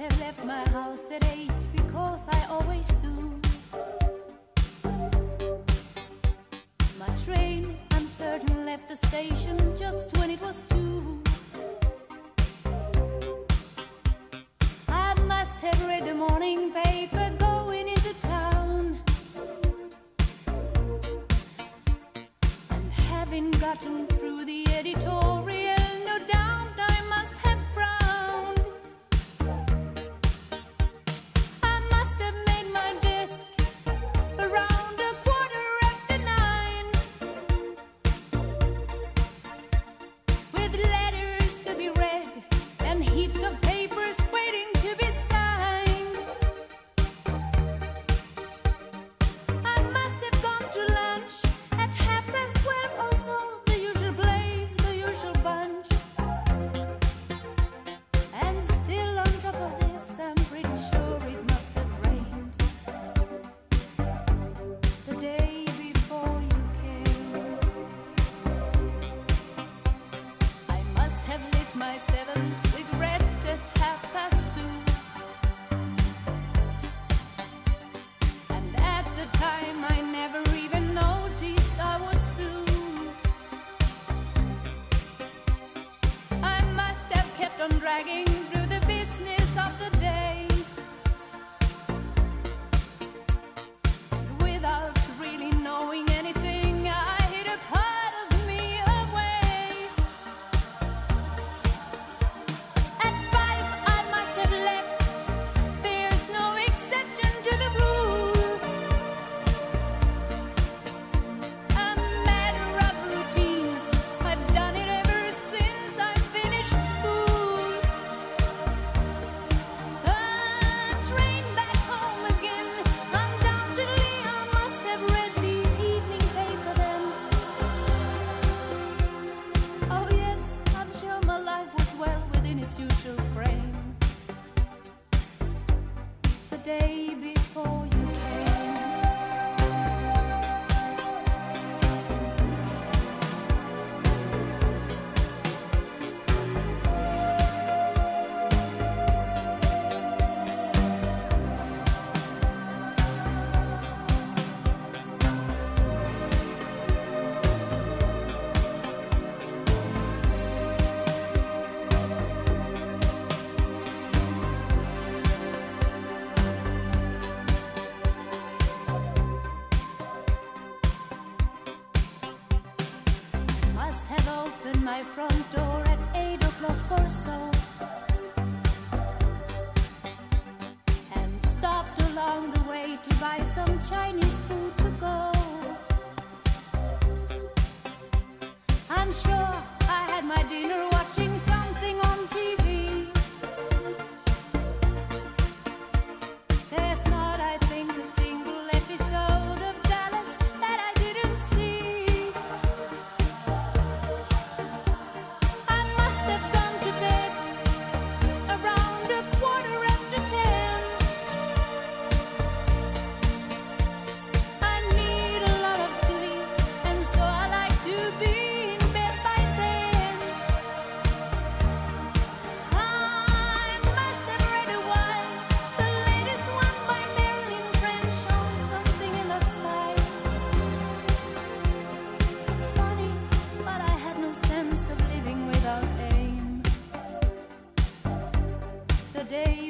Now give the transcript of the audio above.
have left my house at eight because I always do. My train, I'm certain, left the station just when it was two. I must have read the morning paper going into town. And having gotten through the editorial, no doubt I must have. dragging its usual frame. The day before. have opened my front door at eight o'clock or so and stopped along the way to buy some Chinese food to go. I'm sure. day